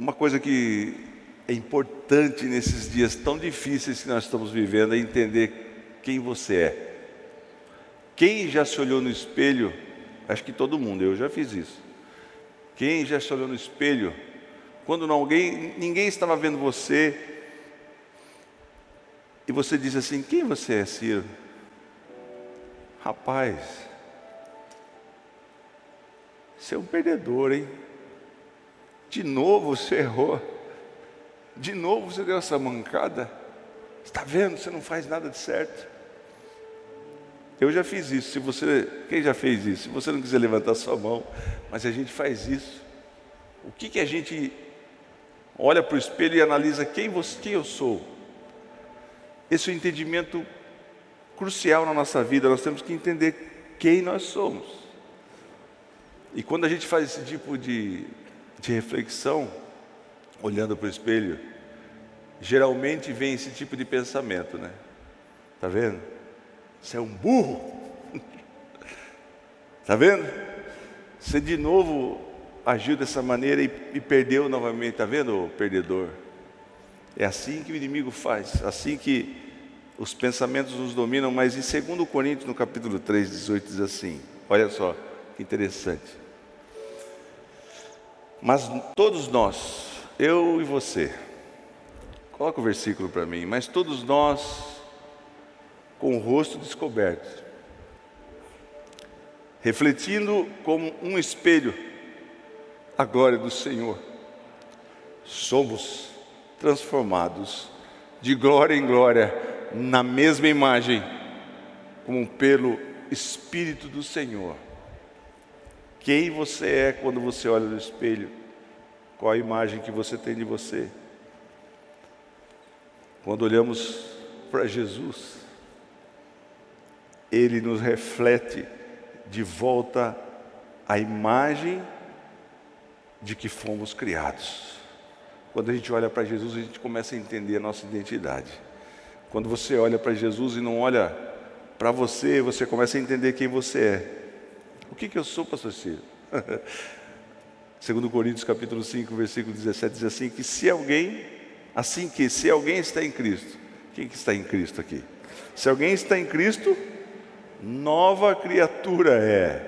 uma coisa que é importante nesses dias tão difíceis que nós estamos vivendo é entender quem você é. Quem já se olhou no espelho, acho que todo mundo, eu já fiz isso. Quem já se olhou no espelho, quando não, alguém, ninguém estava vendo você, e você diz assim: Quem você é, Ciro? Rapaz, você é um perdedor, hein? De novo você errou. De novo você deu essa mancada. Está vendo? Você não faz nada de certo. Eu já fiz isso. Se você, quem já fez isso? Se você não quiser levantar sua mão, mas a gente faz isso. O que que a gente olha para o espelho e analisa quem você, quem eu sou? Esse é o entendimento crucial na nossa vida. Nós temos que entender quem nós somos. E quando a gente faz esse tipo de, de reflexão, olhando para o espelho, geralmente vem esse tipo de pensamento, né? Tá vendo? Você é um burro. tá vendo? Você de novo agiu dessa maneira e, e perdeu novamente, tá vendo, o perdedor? É assim que o inimigo faz, assim que os pensamentos nos dominam, mas em 2 Coríntios, no capítulo 3, 18, diz assim: olha só, que interessante. Mas todos nós, eu e você, coloca o versículo para mim, mas todos nós, com o rosto descoberto, refletindo como um espelho a glória do Senhor, somos transformados de glória em glória na mesma imagem, como pelo Espírito do Senhor. Quem você é quando você olha no espelho? Qual a imagem que você tem de você? Quando olhamos para Jesus, Ele nos reflete de volta a imagem de que fomos criados. Quando a gente olha para Jesus, a gente começa a entender a nossa identidade. Quando você olha para Jesus e não olha para você, você começa a entender quem você é. O que, que eu sou, pastor Ciro? Segundo Coríntios capítulo 5, versículo 17, diz assim, que se alguém, assim que se alguém está em Cristo, quem que está em Cristo aqui? Se alguém está em Cristo, nova criatura é.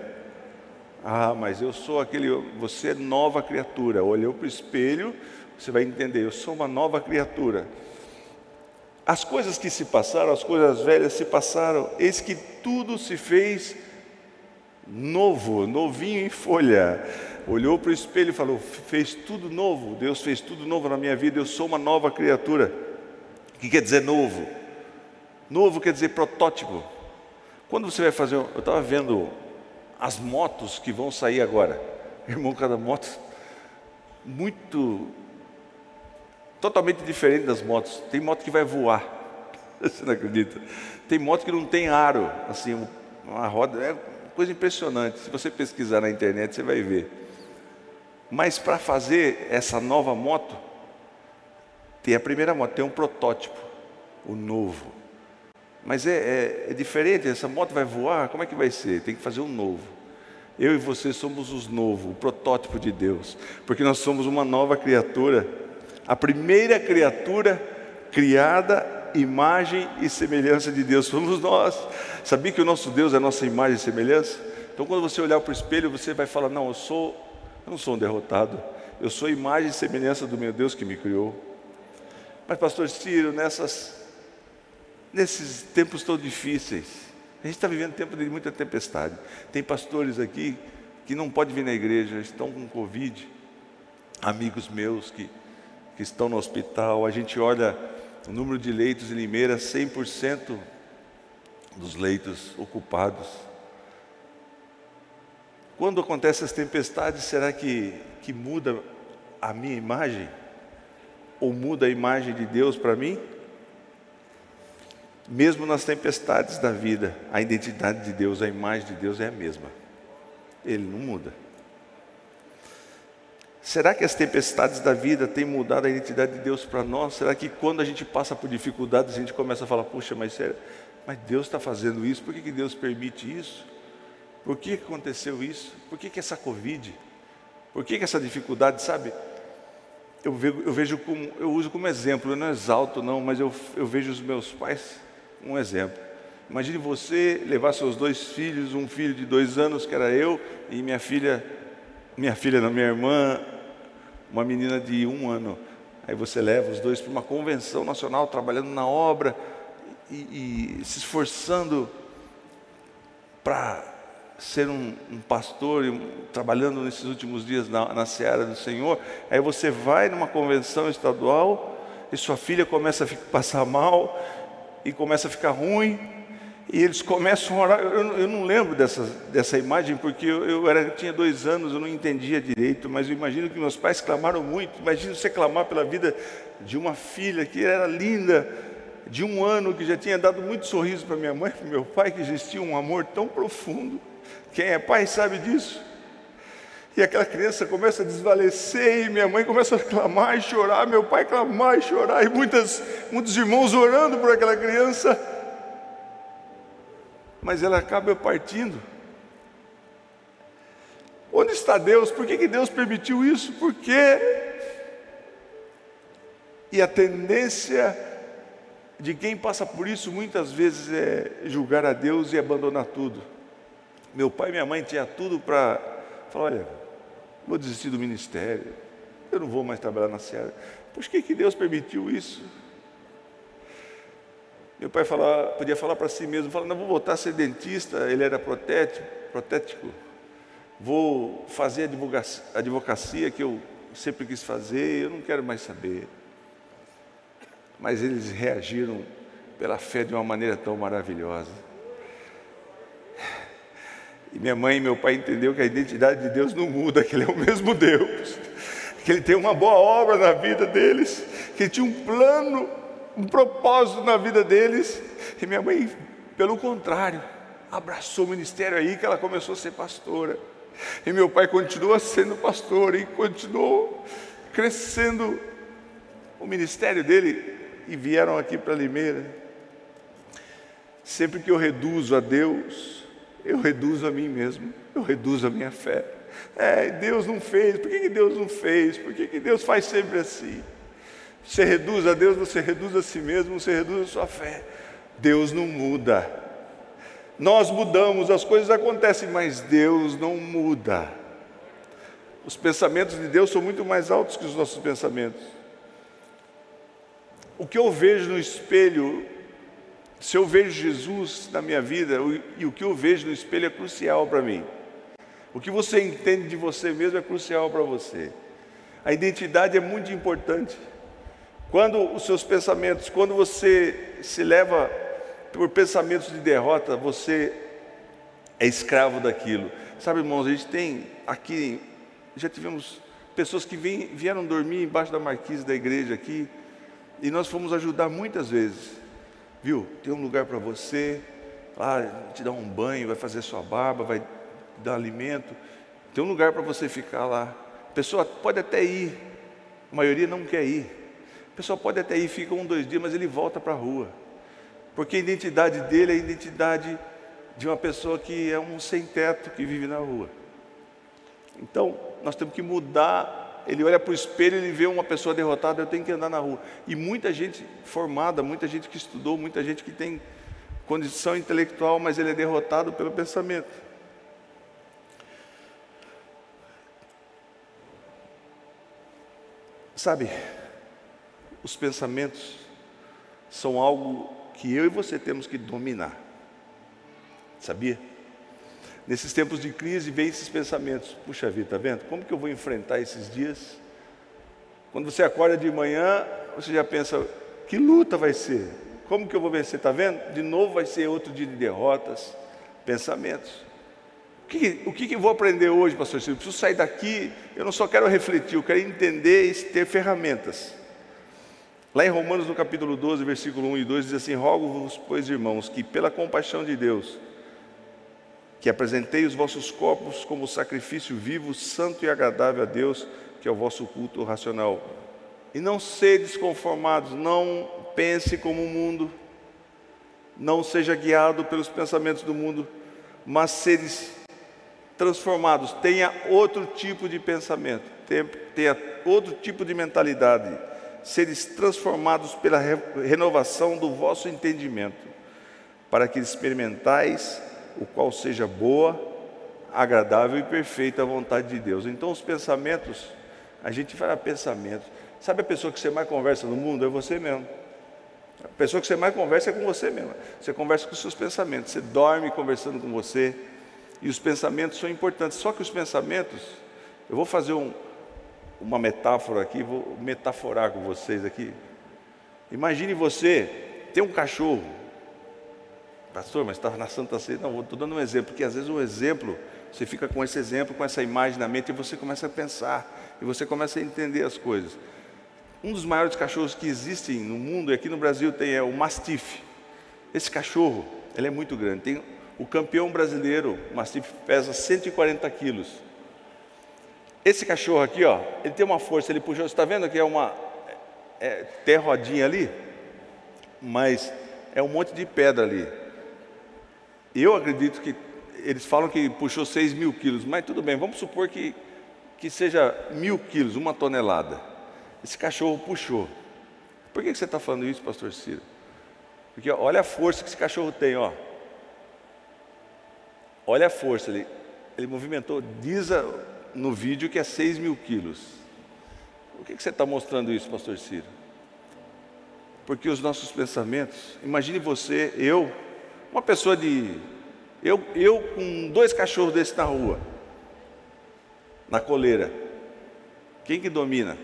Ah, mas eu sou aquele, você é nova criatura. Olhou para o espelho, você vai entender, eu sou uma nova criatura. As coisas que se passaram, as coisas velhas se passaram, eis que tudo se fez novo, novinho em folha. Olhou para o espelho e falou: fez tudo novo, Deus fez tudo novo na minha vida, eu sou uma nova criatura. O que quer dizer novo? Novo quer dizer protótipo. Quando você vai fazer, eu estava vendo as motos que vão sair agora, irmão, cada moto muito totalmente diferente das motos. Tem moto que vai voar, você não acredita? Tem moto que não tem aro, assim, uma roda, é coisa impressionante. Se você pesquisar na internet, você vai ver. Mas para fazer essa nova moto, tem a primeira moto, tem um protótipo, o novo. Mas é, é, é, diferente, essa moto vai voar, como é que vai ser? Tem que fazer um novo. Eu e você somos os novos, o protótipo de Deus, porque nós somos uma nova criatura, a primeira criatura criada imagem e semelhança de Deus somos nós. Sabia que o nosso Deus é a nossa imagem e semelhança? Então, quando você olhar para o espelho, você vai falar: Não, eu sou, eu não sou um derrotado, eu sou imagem e semelhança do meu Deus que me criou. Mas, Pastor Ciro, nessas, nesses tempos tão difíceis, a gente está vivendo tempo de muita tempestade. Tem pastores aqui que não podem vir na igreja, estão com Covid, amigos meus que, que estão no hospital. A gente olha o número de leitos em Limeira, 100% dos leitos ocupados. Quando acontecem as tempestades, será que, que muda a minha imagem? Ou muda a imagem de Deus para mim? Mesmo nas tempestades da vida, a identidade de Deus, a imagem de Deus é a mesma. Ele não muda. Será que as tempestades da vida têm mudado a identidade de Deus para nós? Será que quando a gente passa por dificuldades, a gente começa a falar, puxa, mas, sério, mas Deus está fazendo isso? Por que, que Deus permite isso? Por que aconteceu isso? Por que, que essa Covid? Por que, que essa dificuldade, sabe? eu vejo, eu vejo como, eu uso como exemplo, eu não exalto não, mas eu, eu vejo os meus pais um exemplo. Imagine você levar seus dois filhos, um filho de dois anos, que era eu, e minha filha, minha filha não, minha irmã, uma menina de um ano. Aí você leva os dois para uma convenção nacional, trabalhando na obra e, e se esforçando para ser um, um pastor, um, trabalhando nesses últimos dias na, na seara do Senhor. Aí você vai numa convenção estadual e sua filha começa a ficar, passar mal e começa a ficar ruim. E eles começam a orar. Eu, eu não lembro dessa, dessa imagem, porque eu, eu era, tinha dois anos, eu não entendia direito, mas eu imagino que meus pais clamaram muito. Imagina você clamar pela vida de uma filha que era linda, de um ano, que já tinha dado muito sorriso para minha mãe, para meu pai, que existia um amor tão profundo. Quem é pai sabe disso. E aquela criança começa a desvalecer, e minha mãe começa a clamar e chorar, meu pai clamar e chorar, e muitas, muitos irmãos orando por aquela criança. Mas ela acaba partindo. Onde está Deus? Por que, que Deus permitiu isso? Por quê? E a tendência de quem passa por isso muitas vezes é julgar a Deus e abandonar tudo. Meu pai e minha mãe tinham tudo para falar: olha, vou desistir do ministério, eu não vou mais trabalhar na Seara. Por que, que Deus permitiu isso? Meu pai falava, podia falar para si mesmo, falar, não vou voltar a ser dentista, ele era protético, protético. Vou fazer a advocacia que eu sempre quis fazer, eu não quero mais saber. Mas eles reagiram pela fé de uma maneira tão maravilhosa. E minha mãe e meu pai entenderam que a identidade de Deus não muda, que Ele é o mesmo Deus, que Ele tem uma boa obra na vida deles, que Ele tinha um plano, um propósito na vida deles. E minha mãe, pelo contrário, abraçou o ministério aí que ela começou a ser pastora. E meu pai continua sendo pastor e continuou crescendo o ministério dele e vieram aqui para Limeira. Sempre que eu reduzo a Deus, eu reduzo a mim mesmo, eu reduzo a minha fé. É, Deus não fez, por que, que Deus não fez? Por que, que Deus faz sempre assim? Você reduz a Deus, você reduz a si mesmo, você reduz a sua fé. Deus não muda. Nós mudamos, as coisas acontecem, mas Deus não muda. Os pensamentos de Deus são muito mais altos que os nossos pensamentos. O que eu vejo no espelho se eu vejo Jesus na minha vida, e o que eu vejo no espelho é crucial para mim. O que você entende de você mesmo é crucial para você. A identidade é muito importante. Quando os seus pensamentos, quando você se leva por pensamentos de derrota, você é escravo daquilo. Sabe, irmãos, a gente tem aqui, já tivemos pessoas que vieram dormir embaixo da marquise da igreja aqui, e nós fomos ajudar muitas vezes viu? Tem um lugar para você, lá te dar um banho, vai fazer sua barba, vai dar alimento. Tem um lugar para você ficar lá. A pessoa pode até ir, a maioria não quer ir. A pessoa pode até ir, fica um, dois dias, mas ele volta para a rua. Porque a identidade dele é a identidade de uma pessoa que é um sem-teto que vive na rua. Então, nós temos que mudar ele olha para o espelho, ele vê uma pessoa derrotada, eu tenho que andar na rua. E muita gente formada, muita gente que estudou, muita gente que tem condição intelectual, mas ele é derrotado pelo pensamento. Sabe, os pensamentos são algo que eu e você temos que dominar. Sabia? Nesses tempos de crise, vem esses pensamentos: puxa vida, está vendo? Como que eu vou enfrentar esses dias? Quando você acorda de manhã, você já pensa: que luta vai ser? Como que eu vou vencer? Está vendo? De novo vai ser outro dia de derrotas, pensamentos. O que, o que, eu vou aprender hoje, pastor? Eu preciso sair daqui, eu não só quero refletir, eu quero entender e ter ferramentas. Lá em Romanos, no capítulo 12, versículo 1 e 2, diz assim: Rogo-vos, pois, irmãos, que pela compaixão de Deus, que apresentei os vossos corpos como sacrifício vivo, santo e agradável a Deus, que é o vosso culto racional. E não sedes conformados, não pense como o mundo, não seja guiado pelos pensamentos do mundo, mas sedes transformados, tenha outro tipo de pensamento, tenha, outro tipo de mentalidade, seres transformados pela re renovação do vosso entendimento, para que experimentais o qual seja boa, agradável e perfeita a vontade de Deus. Então, os pensamentos, a gente fala pensamentos. Sabe a pessoa que você mais conversa no mundo? É você mesmo. A pessoa que você mais conversa é com você mesmo. Você conversa com os seus pensamentos. Você dorme conversando com você. E os pensamentos são importantes. Só que os pensamentos, eu vou fazer um, uma metáfora aqui, vou metaforar com vocês aqui. Imagine você ter um cachorro. Pastor, mas estava na Santa Ceia. Não, estou dando um exemplo, porque às vezes o exemplo, você fica com esse exemplo, com essa imagem na mente, e você começa a pensar, e você começa a entender as coisas. Um dos maiores cachorros que existem no mundo, e aqui no Brasil tem, é o Mastiff. Esse cachorro, ele é muito grande. Tem o campeão brasileiro, o Mastiff, pesa 140 quilos. Esse cachorro aqui, ó, ele tem uma força, ele puxou, você está vendo que é uma, é, tem rodinha ali, mas é um monte de pedra ali. Eu acredito que, eles falam que puxou 6 mil quilos, mas tudo bem, vamos supor que, que seja mil quilos, uma tonelada. Esse cachorro puxou. Por que você está falando isso, pastor Ciro? Porque olha a força que esse cachorro tem, ó. Olha a força, ele, ele movimentou, diz no vídeo que é 6 mil quilos. Por que você está mostrando isso, pastor Ciro? Porque os nossos pensamentos, imagine você, eu, uma pessoa de. Eu, eu com dois cachorros desses na rua, na coleira. Quem que domina?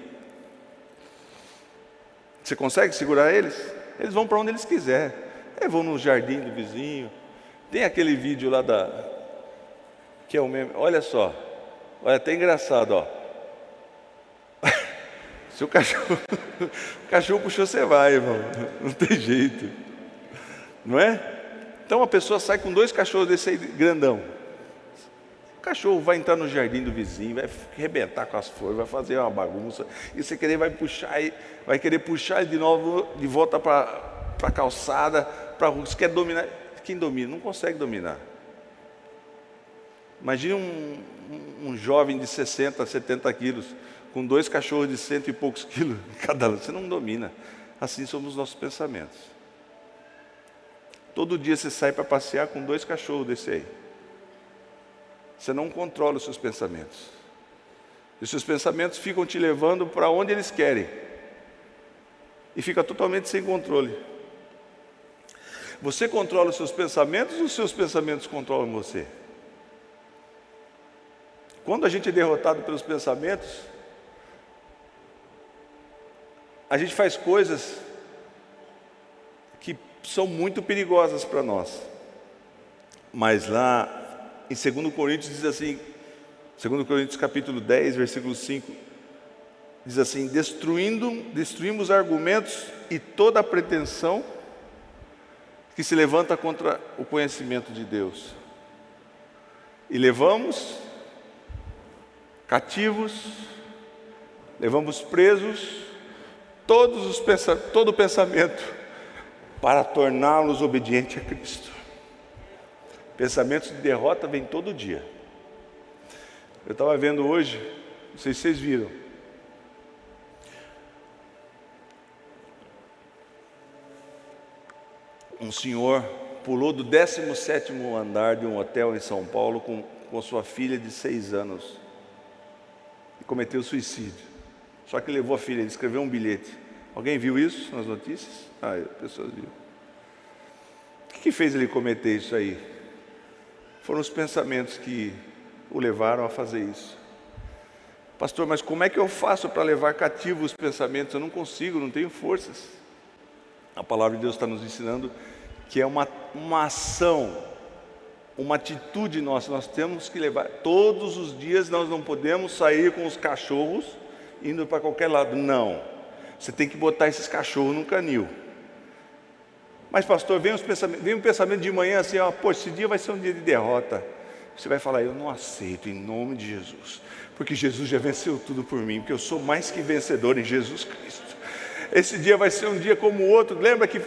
Você consegue segurar eles? Eles vão para onde eles quiserem. Eles vão no jardim do vizinho. Tem aquele vídeo lá da. Que é o meme. Olha só. Olha, até engraçado, ó. Se o cachorro, o cachorro puxou, você vai, irmão. Não tem jeito. Não é? Então a pessoa sai com dois cachorros desse aí grandão. O cachorro vai entrar no jardim do vizinho, vai arrebentar com as flores, vai fazer uma bagunça. E você querer vai puxar, vai querer puxar ele de novo, de volta para a calçada, para rua. Você quer dominar? Quem domina? Não consegue dominar. Imagine um, um, jovem de 60, 70 quilos, com dois cachorros de cento e poucos quilos cada um. Você não domina. Assim somos os nossos pensamentos. Todo dia você sai para passear com dois cachorros desse aí. Você não controla os seus pensamentos. E os seus pensamentos ficam te levando para onde eles querem. E fica totalmente sem controle. Você controla os seus pensamentos ou os seus pensamentos controlam você? Quando a gente é derrotado pelos pensamentos, a gente faz coisas que são muito perigosas para nós. Mas lá em 2 Coríntios diz assim, 2 Coríntios capítulo 10, versículo 5, diz assim: destruindo, destruímos argumentos e toda pretensão que se levanta contra o conhecimento de Deus. E levamos cativos, levamos presos todos os todo o pensamento para torná-los obedientes a Cristo. Pensamentos de derrota vêm todo dia. Eu estava vendo hoje, não sei se vocês viram. Um senhor pulou do 17 andar de um hotel em São Paulo com, com sua filha de seis anos cometeu suicídio. Só que levou a filha, ele escreveu um bilhete. Alguém viu isso nas notícias? Ah, pessoas viram. O que, que fez ele cometer isso aí? Foram os pensamentos que o levaram a fazer isso. Pastor, mas como é que eu faço para levar cativo os pensamentos? Eu não consigo, não tenho forças. A palavra de Deus está nos ensinando que é uma, uma ação, uma atitude nossa. Nós temos que levar, todos os dias nós não podemos sair com os cachorros indo para qualquer lado. Não. Você tem que botar esses cachorros no canil. Mas, pastor, vem, vem um pensamento de manhã assim: ó, pô, esse dia vai ser um dia de derrota. Você vai falar: eu não aceito em nome de Jesus, porque Jesus já venceu tudo por mim, porque eu sou mais que vencedor em Jesus Cristo. Esse dia vai ser um dia como o outro. Lembra que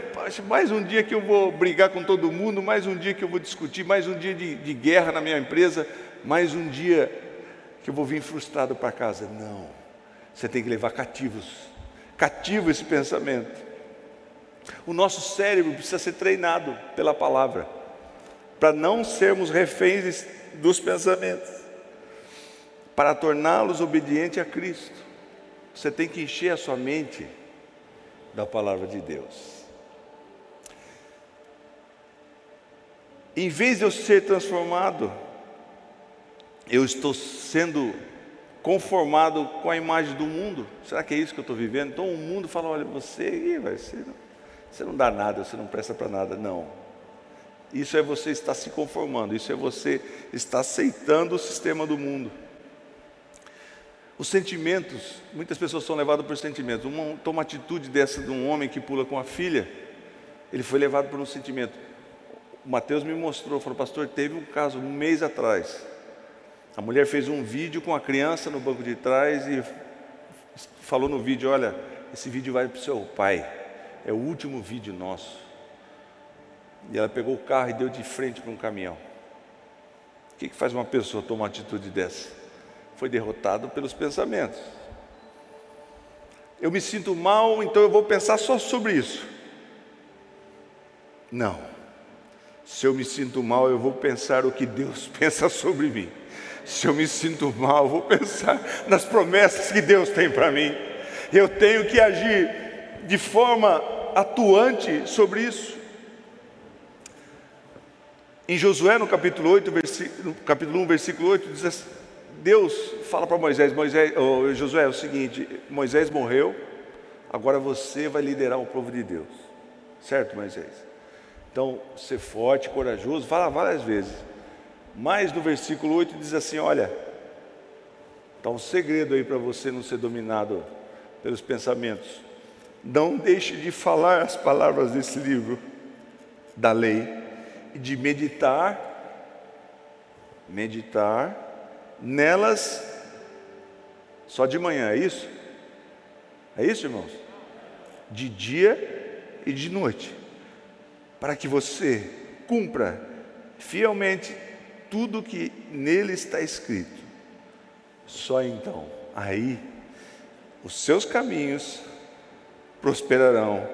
mais um dia que eu vou brigar com todo mundo, mais um dia que eu vou discutir, mais um dia de, de guerra na minha empresa, mais um dia que eu vou vir frustrado para casa. Não. Você tem que levar cativos, cativo esse pensamento. O nosso cérebro precisa ser treinado pela palavra, para não sermos reféns dos pensamentos, para torná-los obedientes a Cristo. Você tem que encher a sua mente da palavra de Deus. Em vez de eu ser transformado, eu estou sendo conformado com a imagem do mundo. Será que é isso que eu estou vivendo? Então o mundo fala: olha, você, vai ser, você não dá nada, você não presta para nada. Não. Isso é você estar se conformando, isso é você estar aceitando o sistema do mundo. Os sentimentos, muitas pessoas são levadas por sentimentos. Uma, toma atitude dessa de um homem que pula com a filha, ele foi levado por um sentimento. O Mateus me mostrou, falou, pastor, teve um caso um mês atrás. A mulher fez um vídeo com a criança no banco de trás e falou no vídeo: Olha, esse vídeo vai para o seu pai, é o último vídeo nosso. E ela pegou o carro e deu de frente para um caminhão. O que, que faz uma pessoa tomar uma atitude dessa? Foi derrotado pelos pensamentos. Eu me sinto mal, então eu vou pensar só sobre isso. Não. Se eu me sinto mal, eu vou pensar o que Deus pensa sobre mim. Se eu me sinto mal, eu vou pensar nas promessas que Deus tem para mim. Eu tenho que agir de forma atuante sobre isso. Em Josué, no capítulo, 8, no capítulo 1, versículo 8, diz assim, Deus fala para Moisés, Moisés, oh, Josué, é o seguinte, Moisés morreu, agora você vai liderar o povo de Deus. Certo, Moisés? Então, ser forte, corajoso, fala várias vezes. Mas no versículo 8 diz assim: olha, está um segredo aí para você não ser dominado pelos pensamentos. Não deixe de falar as palavras desse livro da lei e de meditar, meditar nelas só de manhã, é isso? É isso, irmãos? De dia e de noite, para que você cumpra fielmente tudo que nele está escrito. Só então, aí, os seus caminhos prosperarão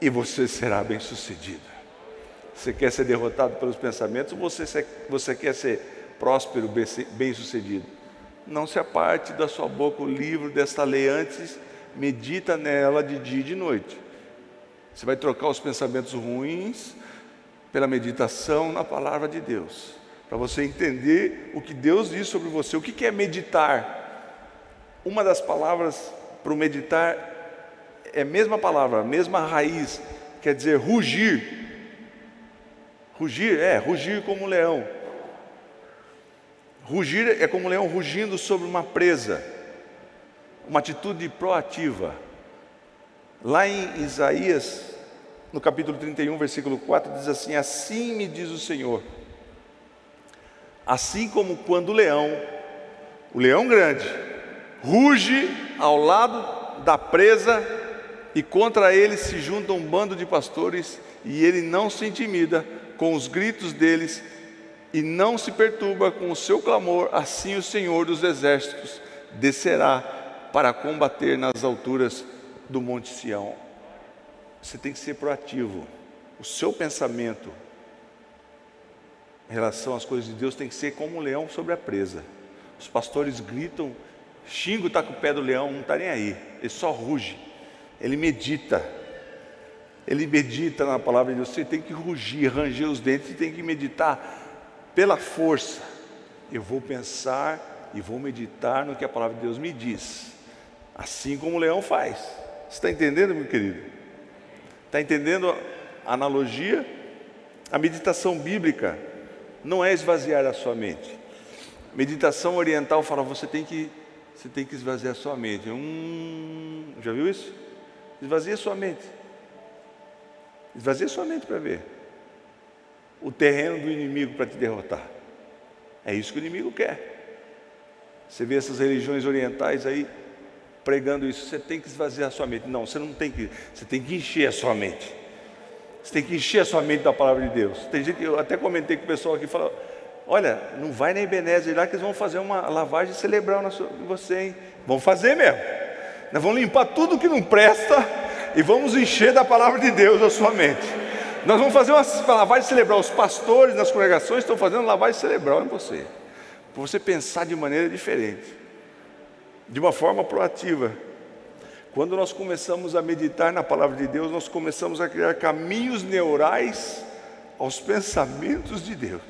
e você será bem-sucedido. Você quer ser derrotado pelos pensamentos ou você, você quer ser próspero, bem-sucedido. Não se aparte da sua boca o livro desta lei antes, medita nela de dia e de noite. Você vai trocar os pensamentos ruins pela meditação na palavra de Deus, para você entender o que Deus diz sobre você. O que é meditar? Uma das palavras para meditar é a mesma palavra, a mesma raiz, quer dizer rugir. Rugir, é, rugir como um leão. Rugir é como um leão rugindo sobre uma presa, uma atitude proativa. Lá em Isaías, no capítulo 31, versículo 4, diz assim: Assim me diz o Senhor, assim como quando o leão, o leão grande, ruge ao lado da presa e contra ele se junta um bando de pastores e ele não se intimida com os gritos deles e não se perturba com o seu clamor, assim o Senhor dos exércitos descerá para combater nas alturas do Monte Sião. Você tem que ser proativo. O seu pensamento em relação às coisas de Deus tem que ser como um leão sobre a presa. Os pastores gritam, Xingo está com o pé do leão, não está nem aí, ele só ruge, ele medita. Ele medita na palavra de Deus, você tem que rugir, ranger os dentes e tem que meditar pela força, eu vou pensar e vou meditar no que a palavra de Deus me diz, assim como o leão faz. Você está entendendo, meu querido? Está entendendo a analogia? A meditação bíblica não é esvaziar a sua mente. Meditação oriental fala, você tem que, você tem que esvaziar a sua mente. Hum, já viu isso? Esvazia a sua mente. Esvazia a sua mente para ver o terreno do inimigo para te derrotar. É isso que o inimigo quer. Você vê essas religiões orientais aí pregando isso, você tem que esvaziar a sua mente. Não, você não tem que, você tem que encher a sua mente. Você tem que encher a sua mente da palavra de Deus. Tem gente, eu até comentei com o pessoal aqui, falou, Olha, não vai na Ebenezer lá que eles vão fazer uma lavagem cerebral na sua, em você, hein? Vão fazer mesmo. Nós vamos limpar tudo que não presta e vamos encher da palavra de Deus a sua mente. Nós vamos fazer uma lavagem cerebral. Os pastores nas congregações estão fazendo lavagem cerebral em você, para você pensar de maneira diferente, de uma forma proativa. Quando nós começamos a meditar na palavra de Deus, nós começamos a criar caminhos neurais aos pensamentos de Deus.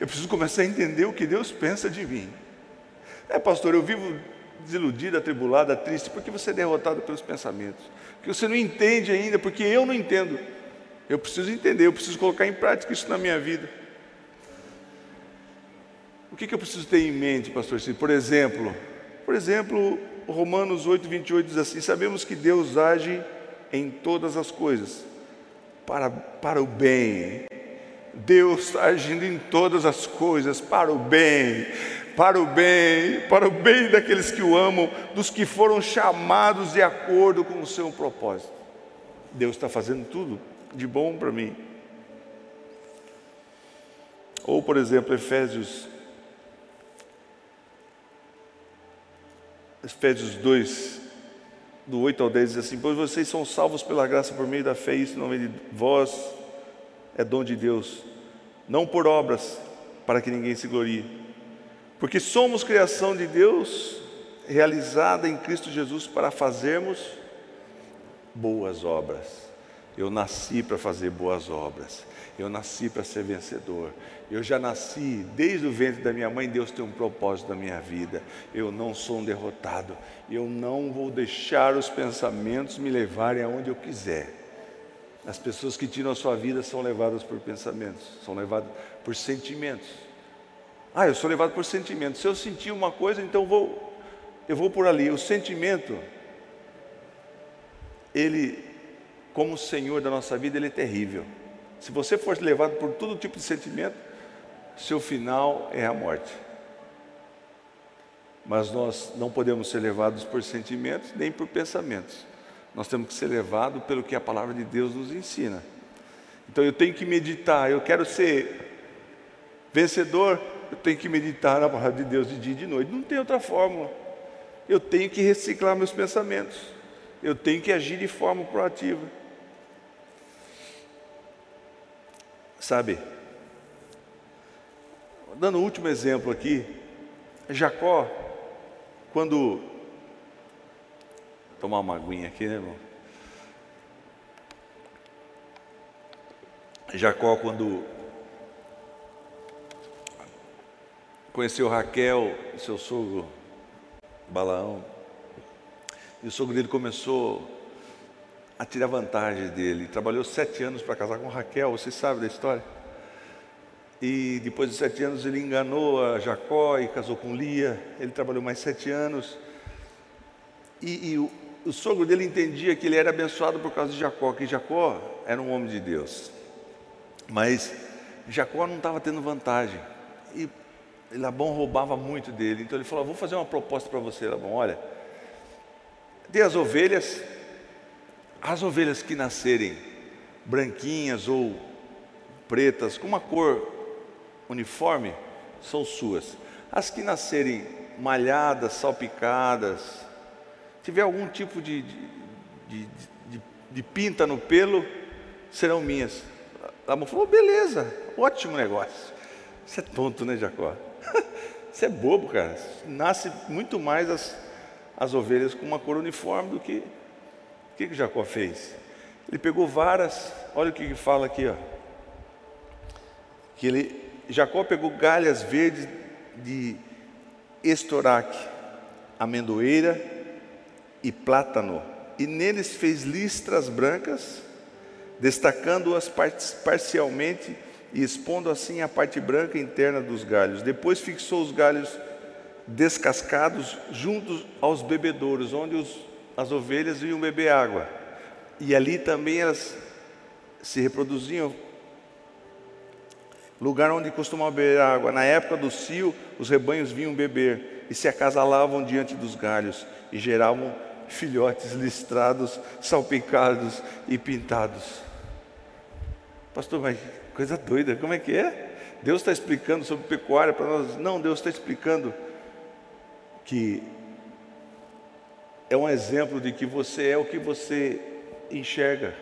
Eu preciso começar a entender o que Deus pensa de mim. É, pastor, eu vivo desiludida, atribulada, triste, porque você é derrotado pelos pensamentos. Que você não entende ainda, porque eu não entendo. Eu preciso entender, eu preciso colocar em prática isso na minha vida. O que, que eu preciso ter em mente, pastor? Por exemplo, por exemplo, Romanos 8, 28 diz assim: Sabemos que Deus age em todas as coisas para, para o bem. Deus está agindo em todas as coisas para o bem, para o bem, para o bem daqueles que o amam, dos que foram chamados de acordo com o seu propósito. Deus está fazendo tudo de bom para mim. Ou, por exemplo, Efésios Efésios 2, do 8 ao 10, diz assim: Pois vocês são salvos pela graça por meio da fé, isso não vem de vós, é dom de Deus, não por obras, para que ninguém se glorie. Porque somos criação de Deus, realizada em Cristo Jesus para fazermos boas obras. Eu nasci para fazer boas obras. Eu nasci para ser vencedor. Eu já nasci desde o ventre da minha mãe. Deus tem um propósito na minha vida. Eu não sou um derrotado. Eu não vou deixar os pensamentos me levarem aonde eu quiser. As pessoas que tiram a sua vida são levadas por pensamentos, são levadas por sentimentos. Ah, eu sou levado por sentimentos. Se eu sentir uma coisa, então eu vou, eu vou por ali. O sentimento, ele, como Senhor da nossa vida, ele é terrível. Se você for levado por todo tipo de sentimento, seu final é a morte. Mas nós não podemos ser levados por sentimentos nem por pensamentos. Nós temos que ser levados pelo que a palavra de Deus nos ensina. Então eu tenho que meditar, eu quero ser vencedor, eu tenho que meditar na palavra de Deus de dia e de noite. Não tem outra fórmula. Eu tenho que reciclar meus pensamentos. Eu tenho que agir de forma proativa. Sabe? Dando o um último exemplo aqui, Jacó, quando. Vou tomar uma aguinha aqui, né, irmão? Jacó, quando conheceu Raquel, seu sogro Balaão, e o sogro dele começou a tirar vantagem dele. Trabalhou sete anos para casar com Raquel, vocês sabem da história? E depois de sete anos ele enganou a Jacó e casou com Lia. Ele trabalhou mais sete anos. E, e o, o sogro dele entendia que ele era abençoado por causa de Jacó, que Jacó era um homem de Deus. Mas Jacó não estava tendo vantagem. E Labão roubava muito dele. Então ele falou: Vou fazer uma proposta para você, Labão. Olha, dê as ovelhas as ovelhas que nascerem branquinhas ou pretas, com uma cor uniforme, são suas. As que nascerem malhadas, salpicadas, tiver algum tipo de, de, de, de, pinta no pelo, serão minhas. Labão falou: beleza, ótimo negócio. Você é tonto, né, Jacó? Você é bobo, cara. Nasce muito mais as, as ovelhas com uma cor uniforme do que o que, que Jacó fez? Ele pegou varas, olha o que, que fala aqui, ó. Que ele, Jacó pegou galhas verdes de estoraque, amendoeira e plátano, e neles fez listras brancas, destacando-as parcialmente e expondo assim a parte branca interna dos galhos. Depois fixou os galhos descascados juntos aos bebedouros, onde os as ovelhas iam beber água. E ali também elas se reproduziam. Lugar onde costumavam beber água. Na época do cio, os rebanhos vinham beber e se acasalavam diante dos galhos e geravam filhotes listrados, salpicados e pintados. Pastor, mas coisa doida, como é que é? Deus está explicando sobre pecuária para nós. Não, Deus está explicando que é um exemplo de que você é o que você enxerga,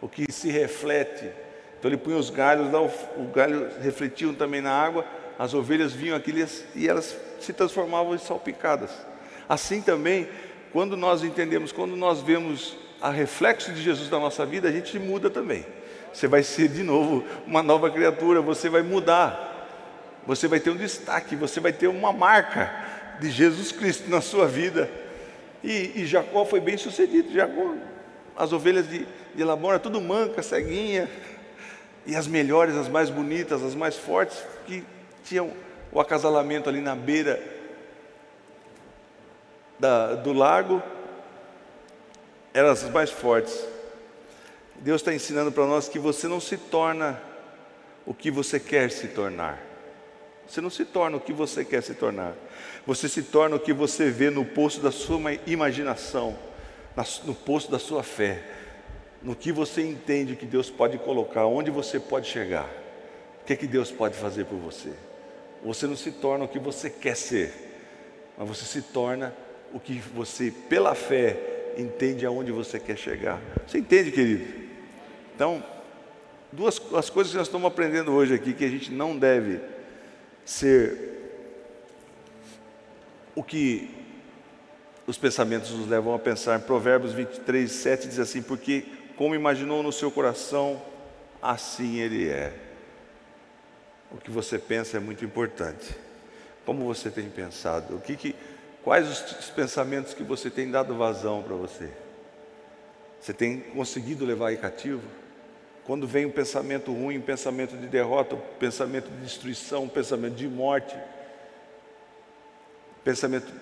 o que se reflete. Então ele punha os galhos lá, o galho refletiam também na água, as ovelhas vinham aqui e elas se transformavam em salpicadas. Assim também, quando nós entendemos, quando nós vemos a reflexo de Jesus na nossa vida, a gente muda também. Você vai ser de novo uma nova criatura, você vai mudar. Você vai ter um destaque, você vai ter uma marca de Jesus Cristo na sua vida. E, e Jacó foi bem sucedido. Jacó, as ovelhas de, de Labona, tudo manca, ceguinha. E as melhores, as mais bonitas, as mais fortes, que tinham o acasalamento ali na beira da, do lago, eram as mais fortes. Deus está ensinando para nós que você não se torna o que você quer se tornar. Você não se torna o que você quer se tornar. Você se torna o que você vê no poço da sua imaginação, no poço da sua fé, no que você entende que Deus pode colocar, onde você pode chegar, o que, é que Deus pode fazer por você. Você não se torna o que você quer ser, mas você se torna o que você, pela fé, entende aonde você quer chegar. Você entende, querido? Então, duas as coisas que nós estamos aprendendo hoje aqui que a gente não deve ser o que os pensamentos nos levam a pensar. Provérbios 23, 7 diz assim: Porque como imaginou no seu coração, assim ele é. O que você pensa é muito importante. Como você tem pensado? O que, que quais os pensamentos que você tem dado vazão para você? Você tem conseguido levar aí cativo? Quando vem um pensamento ruim, um pensamento de derrota, um pensamento de destruição, um pensamento de morte, pensamento.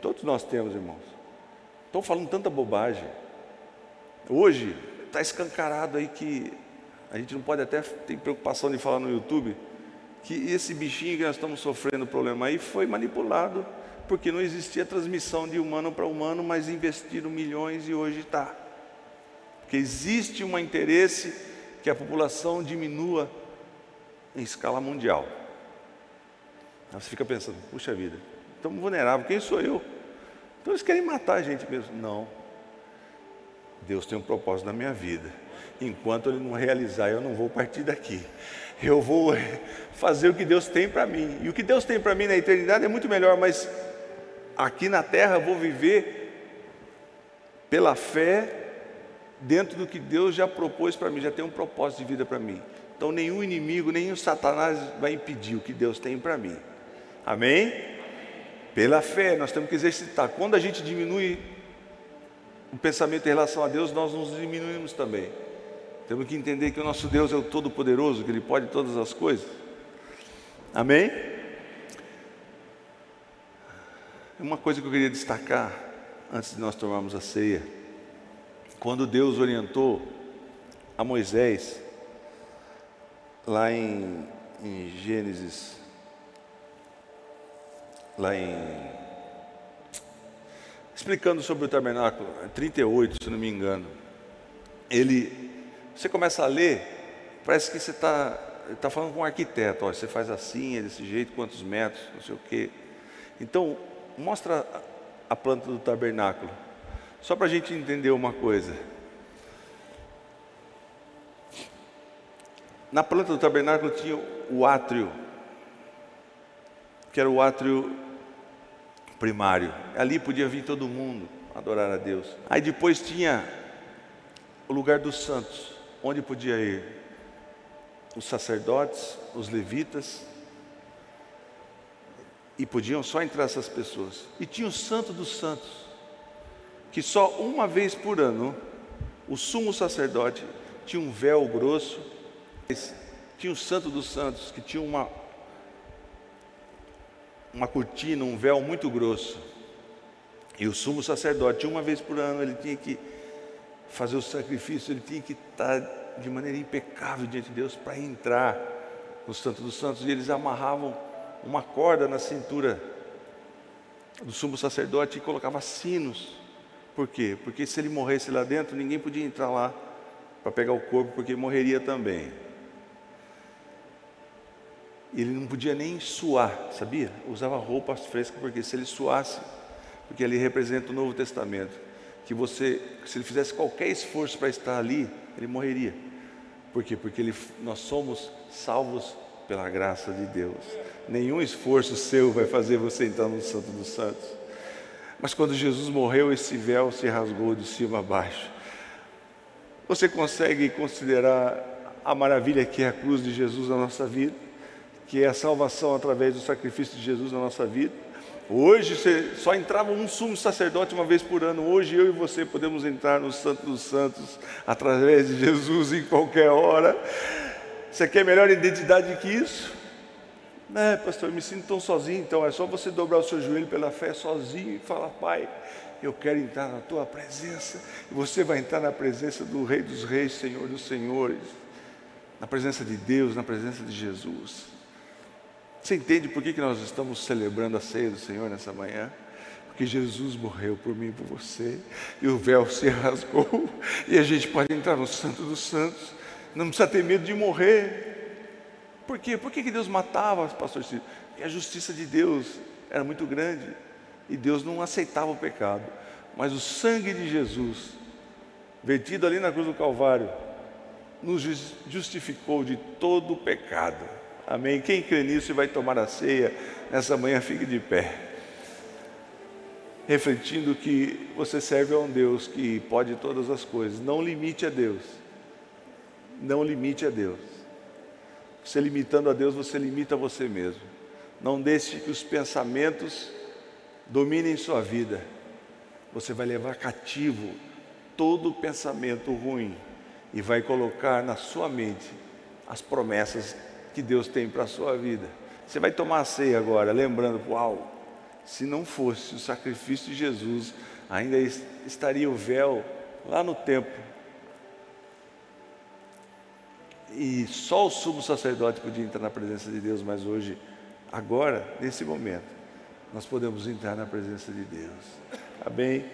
todos nós temos, irmãos. Estão falando tanta bobagem. Hoje está escancarado aí que a gente não pode até ter preocupação de falar no YouTube que esse bichinho que nós estamos sofrendo problema aí foi manipulado porque não existia transmissão de humano para humano, mas investiram milhões e hoje está. Porque existe um interesse que a população diminua em escala mundial. Aí você fica pensando, puxa vida, estamos vulneráveis, quem sou eu? Então eles querem matar a gente mesmo. Não. Deus tem um propósito na minha vida. Enquanto Ele não realizar, eu não vou partir daqui. Eu vou fazer o que Deus tem para mim. E o que Deus tem para mim na eternidade é muito melhor, mas aqui na terra eu vou viver pela fé dentro do que Deus já propôs para mim, já tem um propósito de vida para mim. Então nenhum inimigo, nenhum satanás vai impedir o que Deus tem para mim. Amém? Pela fé, nós temos que exercitar. Quando a gente diminui o pensamento em relação a Deus, nós nos diminuímos também. Temos que entender que o nosso Deus é o Todo-Poderoso, que Ele pode todas as coisas. Amém? Uma coisa que eu queria destacar antes de nós tomarmos a ceia quando Deus orientou a Moisés, lá em, em Gênesis, lá em. Explicando sobre o tabernáculo, 38, se não me engano. Ele, você começa a ler, parece que você está tá falando com um arquiteto, ó, você faz assim, é desse jeito, quantos metros, não sei o quê. Então, mostra a planta do tabernáculo. Só para a gente entender uma coisa. Na planta do tabernáculo tinha o átrio, que era o átrio primário. Ali podia vir todo mundo adorar a Deus. Aí depois tinha o lugar dos santos, onde podia ir os sacerdotes, os levitas, e podiam só entrar essas pessoas. E tinha o santo dos santos, que só uma vez por ano o sumo sacerdote tinha um véu grosso, tinha o santo dos santos, que tinha uma, uma cortina, um véu muito grosso. E o sumo sacerdote, uma vez por ano, ele tinha que fazer o sacrifício, ele tinha que estar de maneira impecável diante de Deus para entrar no Santo dos Santos. E eles amarravam uma corda na cintura do sumo sacerdote e colocava sinos por quê? Porque se ele morresse lá dentro, ninguém podia entrar lá para pegar o corpo, porque morreria também. ele não podia nem suar, sabia? Usava roupas frescas, porque se ele suasse, porque ele representa o Novo Testamento, que você, se ele fizesse qualquer esforço para estar ali, ele morreria. Por quê? Porque ele, nós somos salvos pela graça de Deus. Nenhum esforço seu vai fazer você entrar no Santo dos Santos. Mas quando Jesus morreu, esse véu se rasgou de cima a baixo. Você consegue considerar a maravilha que é a cruz de Jesus na nossa vida? Que é a salvação através do sacrifício de Jesus na nossa vida? Hoje você só entrava um sumo sacerdote uma vez por ano. Hoje eu e você podemos entrar no Santo dos Santos através de Jesus em qualquer hora. Você quer melhor identidade que isso? É, pastor, eu me sinto tão sozinho, então é só você dobrar o seu joelho pela fé sozinho e falar, Pai, eu quero entrar na tua presença. E você vai entrar na presença do Rei dos Reis, Senhor dos Senhores, na presença de Deus, na presença de Jesus. Você entende por que, que nós estamos celebrando a ceia do Senhor nessa manhã? Porque Jesus morreu por mim e por você, e o véu se rasgou, e a gente pode entrar no Santo dos Santos, não precisa ter medo de morrer. Por quê? Por que, que Deus matava, pastor Ciro? Porque a justiça de Deus era muito grande e Deus não aceitava o pecado. Mas o sangue de Jesus, vertido ali na cruz do Calvário, nos justificou de todo o pecado. Amém? Quem crê nisso e vai tomar a ceia nessa manhã, fique de pé. Refletindo que você serve a um Deus que pode todas as coisas. Não limite a Deus. Não limite a Deus. Você limitando a Deus, você limita você mesmo. Não deixe que os pensamentos dominem sua vida. Você vai levar cativo todo pensamento ruim e vai colocar na sua mente as promessas que Deus tem para a sua vida. Você vai tomar a ceia agora, lembrando, uau, se não fosse o sacrifício de Jesus, ainda estaria o véu lá no templo e só o sumo sacerdote podia entrar na presença de Deus, mas hoje, agora, nesse momento, nós podemos entrar na presença de Deus. Amém?